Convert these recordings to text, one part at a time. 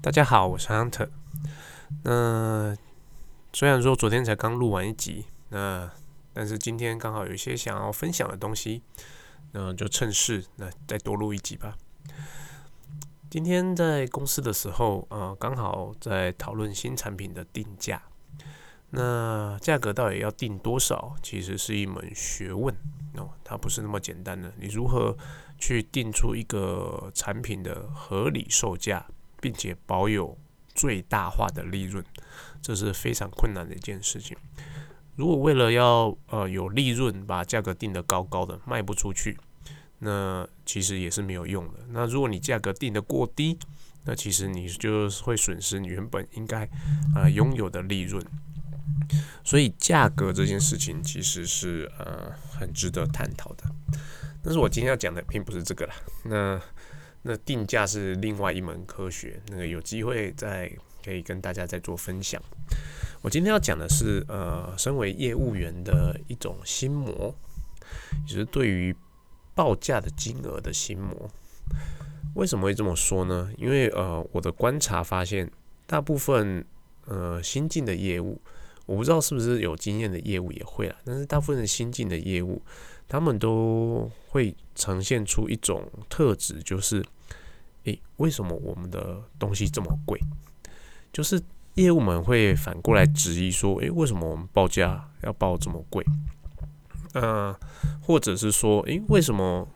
大家好，我是 Hunter。那虽然说昨天才刚录完一集，那但是今天刚好有一些想要分享的东西，那就趁势那再多录一集吧。今天在公司的时候，呃，刚好在讨论新产品的定价。那价格到底要定多少，其实是一门学问哦，它不是那么简单的。你如何去定出一个产品的合理售价？并且保有最大化的利润，这是非常困难的一件事情。如果为了要呃有利润，把价格定得高高的，卖不出去，那其实也是没有用的。那如果你价格定得过低，那其实你就会损失你原本应该呃拥有的利润。所以价格这件事情其实是呃很值得探讨的。但是我今天要讲的并不是这个啦。那那定价是另外一门科学，那个有机会再可以跟大家再做分享。我今天要讲的是，呃，身为业务员的一种心魔，就是对于报价的金额的心魔。为什么会这么说呢？因为呃，我的观察发现，大部分呃新进的业务，我不知道是不是有经验的业务也会啦，但是大部分的新进的业务，他们都会呈现出一种特质，就是。诶，为什么我们的东西这么贵？就是业务们会反过来质疑说：诶，为什么我们报价要报这么贵？呃，或者是说：诶，为什么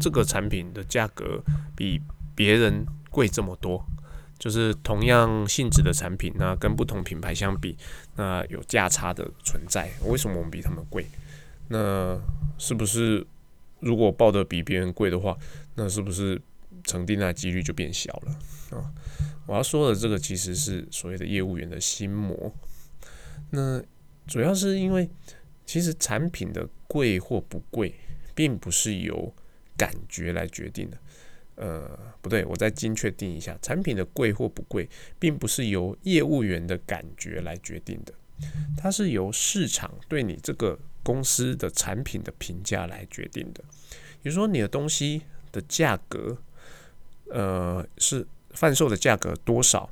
这个产品的价格比别人贵这么多？就是同样性质的产品，那跟不同品牌相比，那有价差的存在。为什么我们比他们贵？那是不是如果报的比别人贵的话，那是不是？成订单几率就变小了啊！我要说的这个其实是所谓的业务员的心魔。那主要是因为，其实产品的贵或不贵，并不是由感觉来决定的。呃，不对，我再精确定一下，产品的贵或不贵，并不是由业务员的感觉来决定的，它是由市场对你这个公司的产品的评价来决定的。比如说，你的东西的价格。呃，是贩售的价格多少？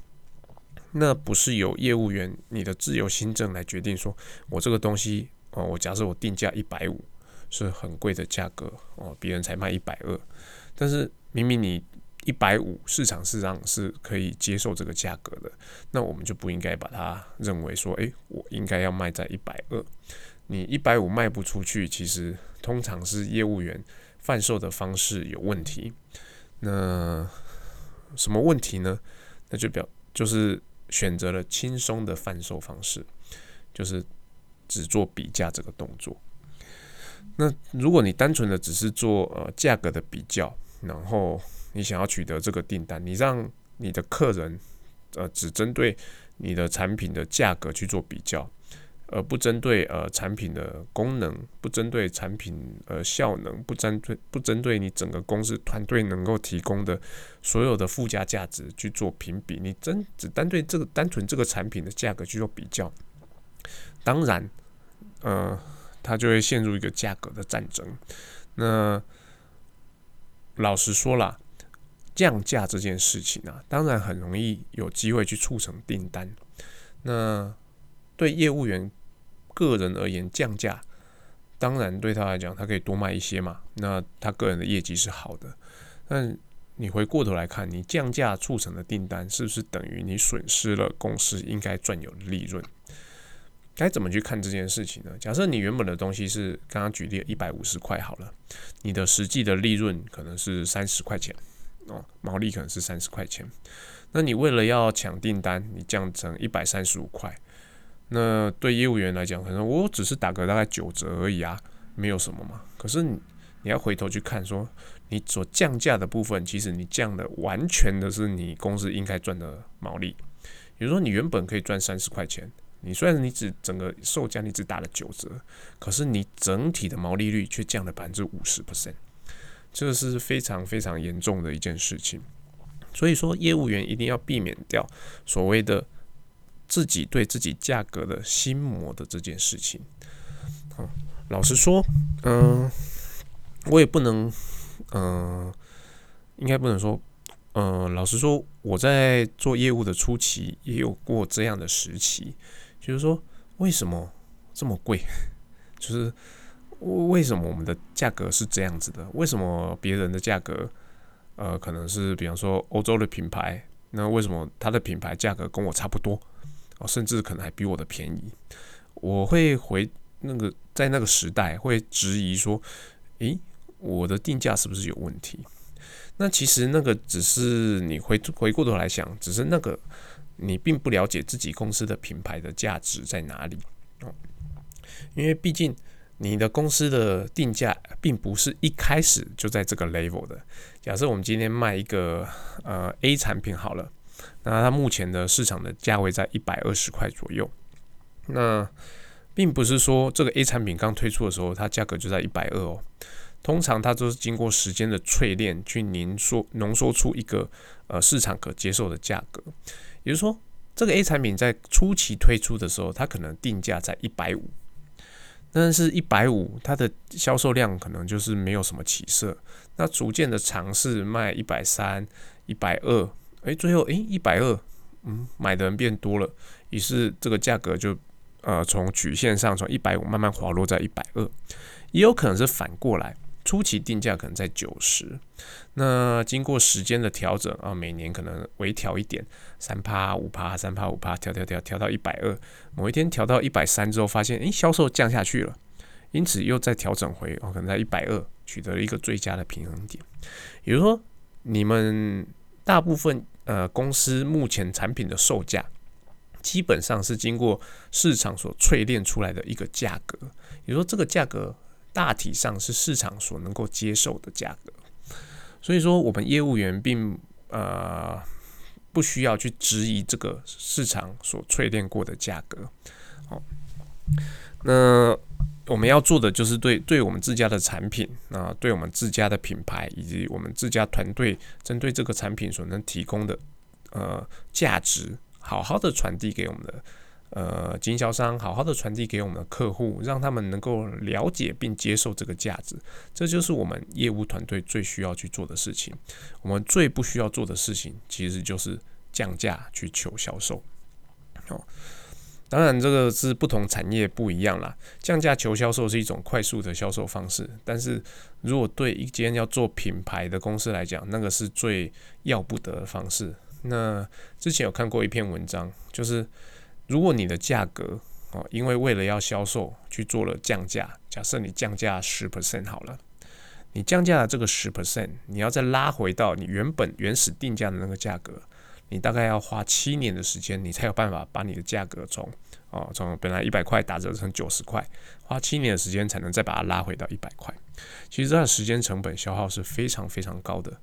那不是由业务员你的自由心证来决定。说我这个东西哦，我假设我定价一百五，是很贵的价格哦，别人才卖一百二，但是明明你一百五，市场市场是可以接受这个价格的，那我们就不应该把它认为说，诶，我应该要卖在一百二。你一百五卖不出去，其实通常是业务员贩售的方式有问题。那什么问题呢？那就表就是选择了轻松的贩售方式，就是只做比价这个动作。那如果你单纯的只是做呃价格的比较，然后你想要取得这个订单，你让你的客人呃只针对你的产品的价格去做比较。而不针对呃产品的功能，不针对产品呃效能，不针对不针对你整个公司团队能够提供的所有的附加价值去做评比，你真只单对这个单纯这个产品的价格去做比较，当然，呃，它就会陷入一个价格的战争。那老实说了，降价这件事情啊，当然很容易有机会去促成订单。那对业务员个人而言，降价当然对他来讲，他可以多卖一些嘛。那他个人的业绩是好的。但你回过头来看，你降价促成的订单，是不是等于你损失了公司应该赚有的利润？该怎么去看这件事情呢？假设你原本的东西是刚刚举例一百五十块好了，你的实际的利润可能是三十块钱哦，毛利可能是三十块钱。那你为了要抢订单，你降成一百三十五块。那对业务员来讲，可能我只是打个大概九折而已啊，没有什么嘛。可是你你要回头去看，说你所降价的部分，其实你降的完全的是你公司应该赚的毛利。比如说你原本可以赚三十块钱，你虽然你只整个售价你只打了九折，可是你整体的毛利率却降了百分之五十 percent，这是非常非常严重的一件事情。所以说，业务员一定要避免掉所谓的。自己对自己价格的心魔的这件事情，好，老实说，嗯，我也不能，嗯，应该不能说，嗯，老实说，我在做业务的初期也有过这样的时期，就是说，为什么这么贵？就是为什么我们的价格是这样子的？为什么别人的价格，呃，可能是比方说欧洲的品牌，那为什么它的品牌价格跟我差不多？哦，甚至可能还比我的便宜？我会回那个在那个时代会质疑说，诶，我的定价是不是有问题？那其实那个只是你回回过头来想，只是那个你并不了解自己公司的品牌的价值在哪里。因为毕竟你的公司的定价并不是一开始就在这个 level 的。假设我们今天卖一个呃 A 产品好了，那它目前的市场的价位在一百二十块左右，那并不是说这个 A 产品刚推出的时候它价格就在一百二哦。通常它都是经过时间的淬炼，去凝缩浓缩出一个呃市场可接受的价格。也就是说，这个 A 产品在初期推出的时候，它可能定价在一百五，但是一百五它的销售量可能就是没有什么起色。那逐渐的尝试卖一百三、一百二，诶，最后诶一百二，嗯，买的人变多了，于是这个价格就呃从曲线上从一百五慢慢滑落在一百二，也有可能是反过来。初期定价可能在九十，那经过时间的调整啊，每年可能微调一点，三趴五趴，三趴五趴，调调调调到一百二，某一天调到一百三之后，发现诶销售降下去了，因此又再调整回哦，可能在一百二取得了一个最佳的平衡点。也就说，你们大部分呃公司目前产品的售价，基本上是经过市场所淬炼出来的一个价格，也就说这个价格。大体上是市场所能够接受的价格，所以说我们业务员并呃不需要去质疑这个市场所淬炼过的价格。好，那我们要做的就是对对我们自家的产品啊，对我们自家的品牌以及我们自家团队针对这个产品所能提供的呃价值，好好的传递给我们的。呃，经销商好好的传递给我们的客户，让他们能够了解并接受这个价值，这就是我们业务团队最需要去做的事情。我们最不需要做的事情，其实就是降价去求销售。哦，当然这个是不同产业不一样啦。降价求销售是一种快速的销售方式，但是如果对一间要做品牌的公司来讲，那个是最要不得的方式。那之前有看过一篇文章，就是。如果你的价格哦，因为为了要销售去做了降价，假设你降价十 percent 好了，你降价的这个十 percent，你要再拉回到你原本原始定价的那个价格，你大概要花七年的时间，你才有办法把你的价格从哦从本来一百块打折成九十块，花七年的时间才能再把它拉回到一百块。其实这段时间成本消耗是非常非常高的，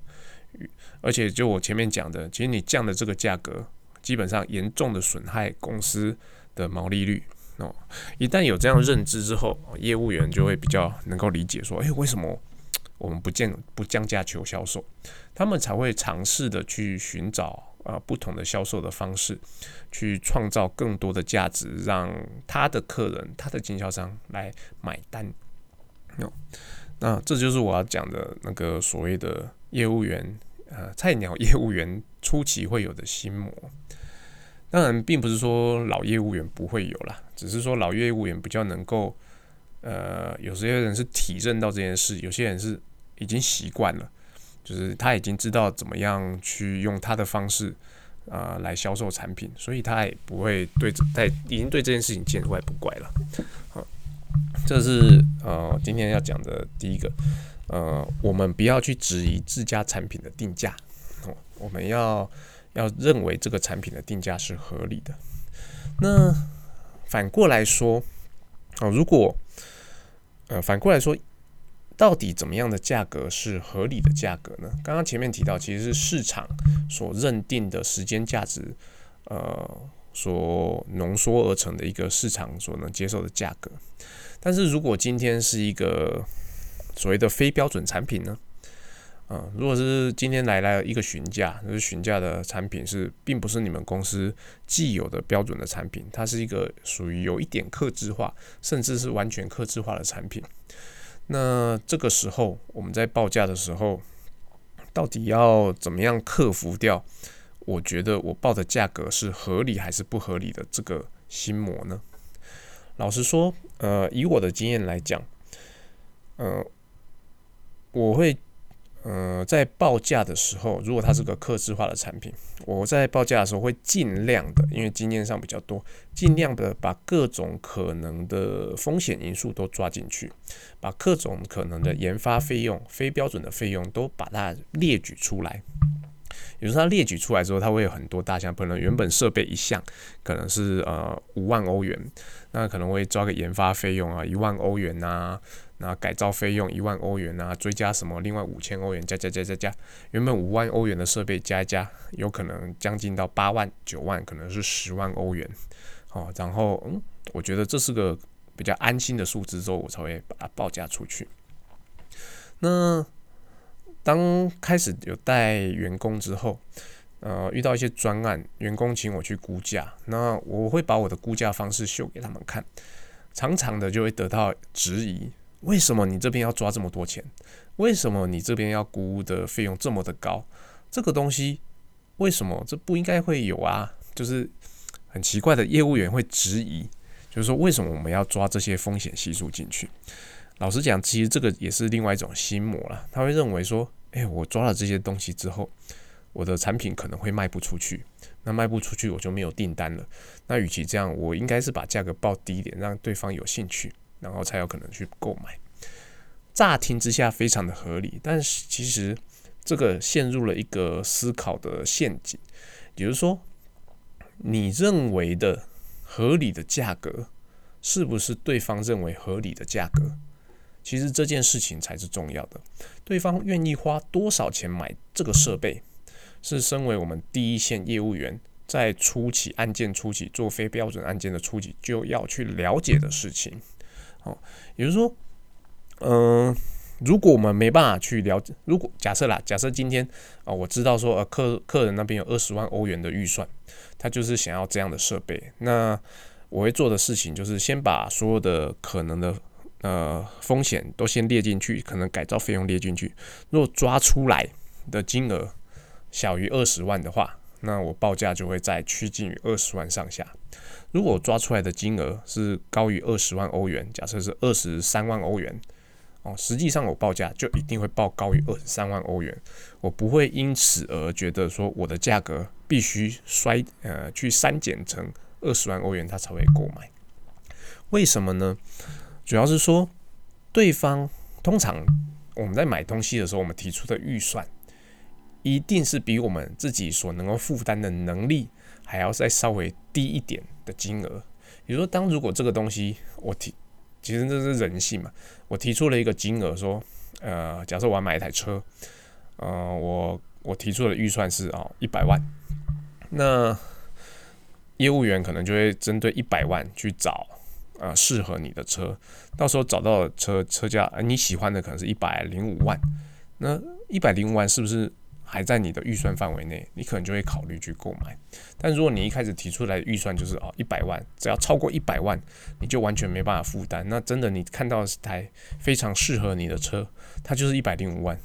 而且就我前面讲的，其实你降的这个价格。基本上严重的损害公司的毛利率哦。一旦有这样认知之后，业务员就会比较能够理解说：，诶，为什么我们不降不降价求销售？他们才会尝试的去寻找啊不同的销售的方式，去创造更多的价值，让他的客人、他的经销商来买单。哦，那这就是我要讲的那个所谓的业务员。呃，菜鸟业务员初期会有的心魔，当然并不是说老业务员不会有啦，只是说老业务员比较能够，呃，有些人是体认到这件事，有些人是已经习惯了，就是他已经知道怎么样去用他的方式啊来销售产品，所以他也不会对在已经对这件事情见怪不怪了。好，这是呃今天要讲的第一个。呃，我们不要去质疑自家产品的定价，我们要要认为这个产品的定价是合理的。那反过来说，哦，如果呃反过来说，到底怎么样的价格是合理的价格呢？刚刚前面提到，其实是市场所认定的时间价值，呃，所浓缩而成的一个市场所能接受的价格。但是如果今天是一个所谓的非标准产品呢？啊，如果是今天来了一个询价，就是询价的产品是并不是你们公司既有的标准的产品，它是一个属于有一点克制化，甚至是完全克制化的产品。那这个时候我们在报价的时候，到底要怎么样克服掉？我觉得我报的价格是合理还是不合理的这个心魔呢？老实说，呃，以我的经验来讲，呃，我会。呃，在报价的时候，如果它是个客制化的产品，我在报价的时候会尽量的，因为经验上比较多，尽量的把各种可能的风险因素都抓进去，把各种可能的研发费用、非标准的费用都把它列举出来。比如说，它列举出来之后，它会有很多大项，可能原本设备一项可能是呃五万欧元，那可能会抓个研发费用啊一万欧元呐。那改造费用一万欧元啊，追加什么？另外五千欧元加加加加加，原本五万欧元的设备加加，有可能将近到八万九万，可能是十万欧元。哦，然后嗯，我觉得这是个比较安心的数字，之后我才会把它报价出去。那当开始有带员工之后，呃，遇到一些专案，员工请我去估价，那我会把我的估价方式秀给他们看，常常的就会得到质疑。为什么你这边要抓这么多钱？为什么你这边要估的费用这么的高？这个东西为什么这不应该会有啊？就是很奇怪的业务员会质疑，就是说为什么我们要抓这些风险系数进去？老实讲，其实这个也是另外一种心魔了。他会认为说，哎，我抓了这些东西之后，我的产品可能会卖不出去，那卖不出去我就没有订单了。那与其这样，我应该是把价格报低一点，让对方有兴趣。然后才有可能去购买，乍听之下非常的合理，但是其实这个陷入了一个思考的陷阱，也就是说，你认为的合理的价格，是不是对方认为合理的价格？其实这件事情才是重要的，对方愿意花多少钱买这个设备，是身为我们第一线业务员在初期案件初期做非标准案件的初期就要去了解的事情。哦，也就是说，嗯，如果我们没办法去了解，如果假设啦，假设今天啊，我知道说呃客客人那边有二十万欧元的预算，他就是想要这样的设备，那我会做的事情就是先把所有的可能的呃风险都先列进去，可能改造费用列进去，如果抓出来的金额小于二十万的话，那我报价就会在趋近于二十万上下。如果抓出来的金额是高于二十万欧元，假设是二十三万欧元，哦，实际上我报价就一定会报高于二十三万欧元，我不会因此而觉得说我的价格必须衰呃去删减成二十万欧元，他才会购买。为什么呢？主要是说对方通常我们在买东西的时候，我们提出的预算一定是比我们自己所能够负担的能力还要再稍微低一点。的金额，比如说，当如果这个东西我提，其实这是人性嘛。我提出了一个金额，说，呃，假设我要买一台车，呃，我我提出的预算是哦一百万，那业务员可能就会针对一百万去找啊适合你的车，到时候找到车车价你喜欢的可能是一百零五万，那一百零五万是不是？还在你的预算范围内，你可能就会考虑去购买。但如果你一开始提出来的预算就是哦一百万，只要超过一百万，你就完全没办法负担。那真的你看到是台非常适合你的车，它就是一百零五万，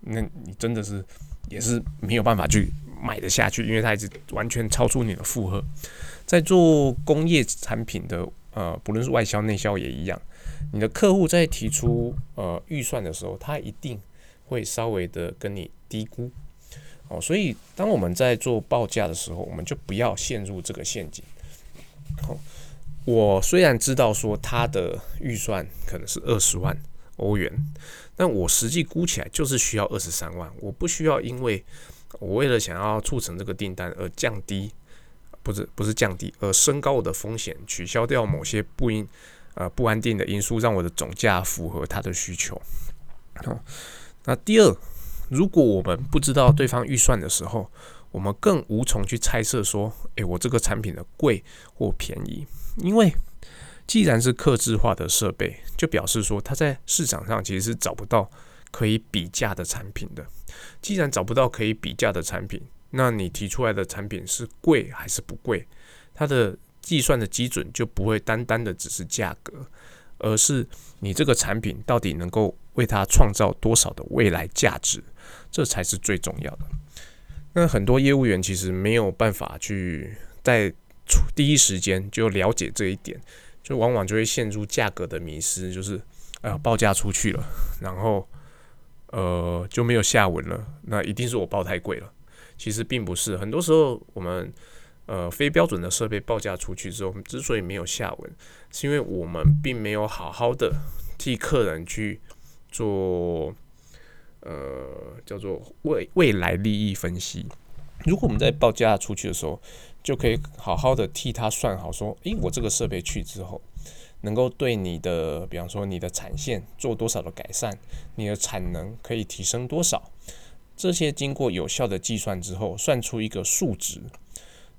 那你真的是也是没有办法去买得下去，因为它一直完全超出你的负荷。在做工业产品的呃，不论是外销内销也一样，你的客户在提出呃预算的时候，他一定。会稍微的跟你低估哦，所以当我们在做报价的时候，我们就不要陷入这个陷阱。好，我虽然知道说他的预算可能是二十万欧元，但我实际估起来就是需要二十三万。我不需要因为我为了想要促成这个订单而降低，不是不是降低，而升高我的风险，取消掉某些不应呃不安定的因素，让我的总价符合他的需求。好。那第二，如果我们不知道对方预算的时候，我们更无从去猜测说，诶，我这个产品的贵或便宜，因为既然是克制化的设备，就表示说它在市场上其实是找不到可以比价的产品的。既然找不到可以比价的产品，那你提出来的产品是贵还是不贵？它的计算的基准就不会单单的只是价格，而是你这个产品到底能够。为他创造多少的未来价值，这才是最重要的。那很多业务员其实没有办法去在第一时间就了解这一点，就往往就会陷入价格的迷失，就是啊报价出去了，然后呃就没有下文了，那一定是我报太贵了。其实并不是，很多时候我们呃非标准的设备报价出去之后，之所以没有下文，是因为我们并没有好好的替客人去做。呃，叫做未未来利益分析。如果我们在报价出去的时候，就可以好好的替他算好，说，诶，我这个设备去之后，能够对你的，比方说你的产线做多少的改善，你的产能可以提升多少，这些经过有效的计算之后，算出一个数值。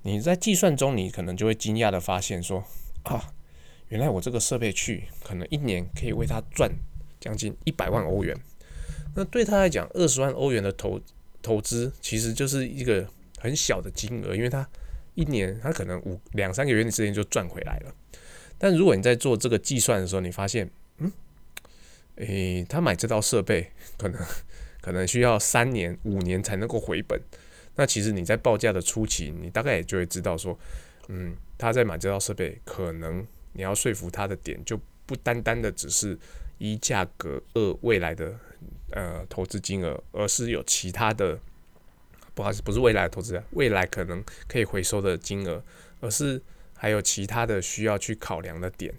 你在计算中，你可能就会惊讶的发现，说，啊，原来我这个设备去，可能一年可以为他赚将近一百万欧元。那对他来讲，二十万欧元的投投资其实就是一个很小的金额，因为他一年他可能五两三个月的时间就赚回来了。但如果你在做这个计算的时候，你发现，嗯，诶，他买这套设备可能 可能需要三年五年才能够回本。那其实你在报价的初期，你大概也就会知道说，嗯，他在买这套设备，可能你要说服他的点就不单单的只是一价格二未来的。呃，投资金额，而是有其他的，不好意思，不是未来的投资，未来可能可以回收的金额，而是还有其他的需要去考量的点，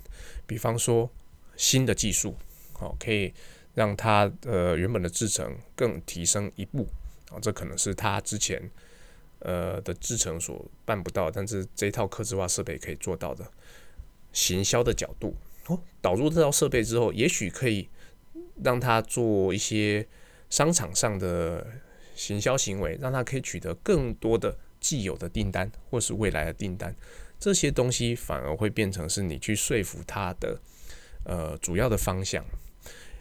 比方说新的技术，好，可以让它呃原本的制成更提升一步，啊，这可能是它之前呃的制成所办不到，但是这套刻字化设备可以做到的，行销的角度，哦，导入这套设备之后，也许可以。让他做一些商场上的行销行为，让他可以取得更多的既有的订单或是未来的订单，这些东西反而会变成是你去说服他的呃主要的方向。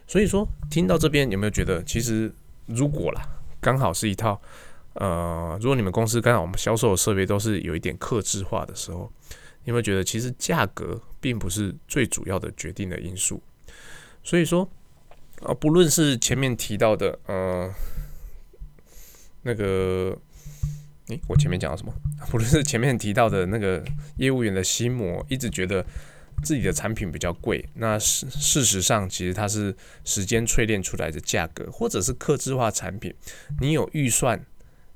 所以说，听到这边有没有觉得，其实如果啦，刚好是一套呃，如果你们公司刚好我们销售的设备都是有一点克制化的时候，有没有觉得其实价格并不是最主要的决定的因素？所以说。啊，不论是前面提到的，呃，那个，诶，我前面讲了什么？不论是前面提到的那个业务员的心魔，一直觉得自己的产品比较贵，那事事实上其实它是时间淬炼出来的价格，或者是客制化产品。你有预算，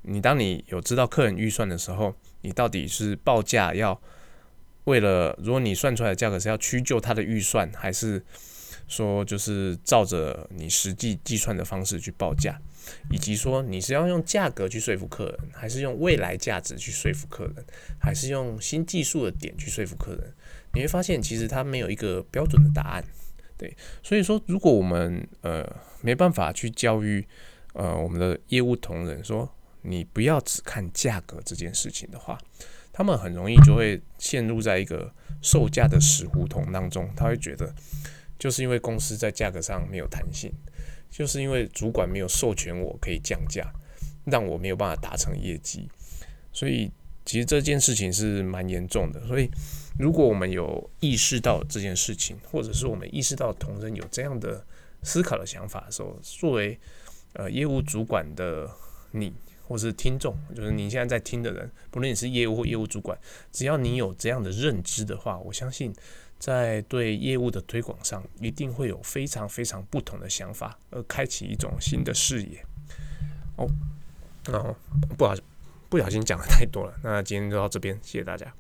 你当你有知道客人预算的时候，你到底是报价要为了，如果你算出来的价格是要屈就他的预算，还是？说就是照着你实际计算的方式去报价，以及说你是要用价格去说服客人，还是用未来价值去说服客人，还是用新技术的点去说服客人？你会发现其实它没有一个标准的答案。对，所以说如果我们呃没办法去教育呃我们的业务同仁说你不要只看价格这件事情的话，他们很容易就会陷入在一个售价的死胡同当中，他会觉得。就是因为公司在价格上没有弹性，就是因为主管没有授权我可以降价，让我没有办法达成业绩，所以其实这件事情是蛮严重的。所以如果我们有意识到这件事情，或者是我们意识到同仁有这样的思考的想法的时候，作为呃业务主管的你，或是听众，就是你现在在听的人，不论你是业务或业务主管，只要你有这样的认知的话，我相信。在对业务的推广上，一定会有非常非常不同的想法，而开启一种新的视野。哦，那哦，不好，不小心讲的太多了。那今天就到这边，谢谢大家。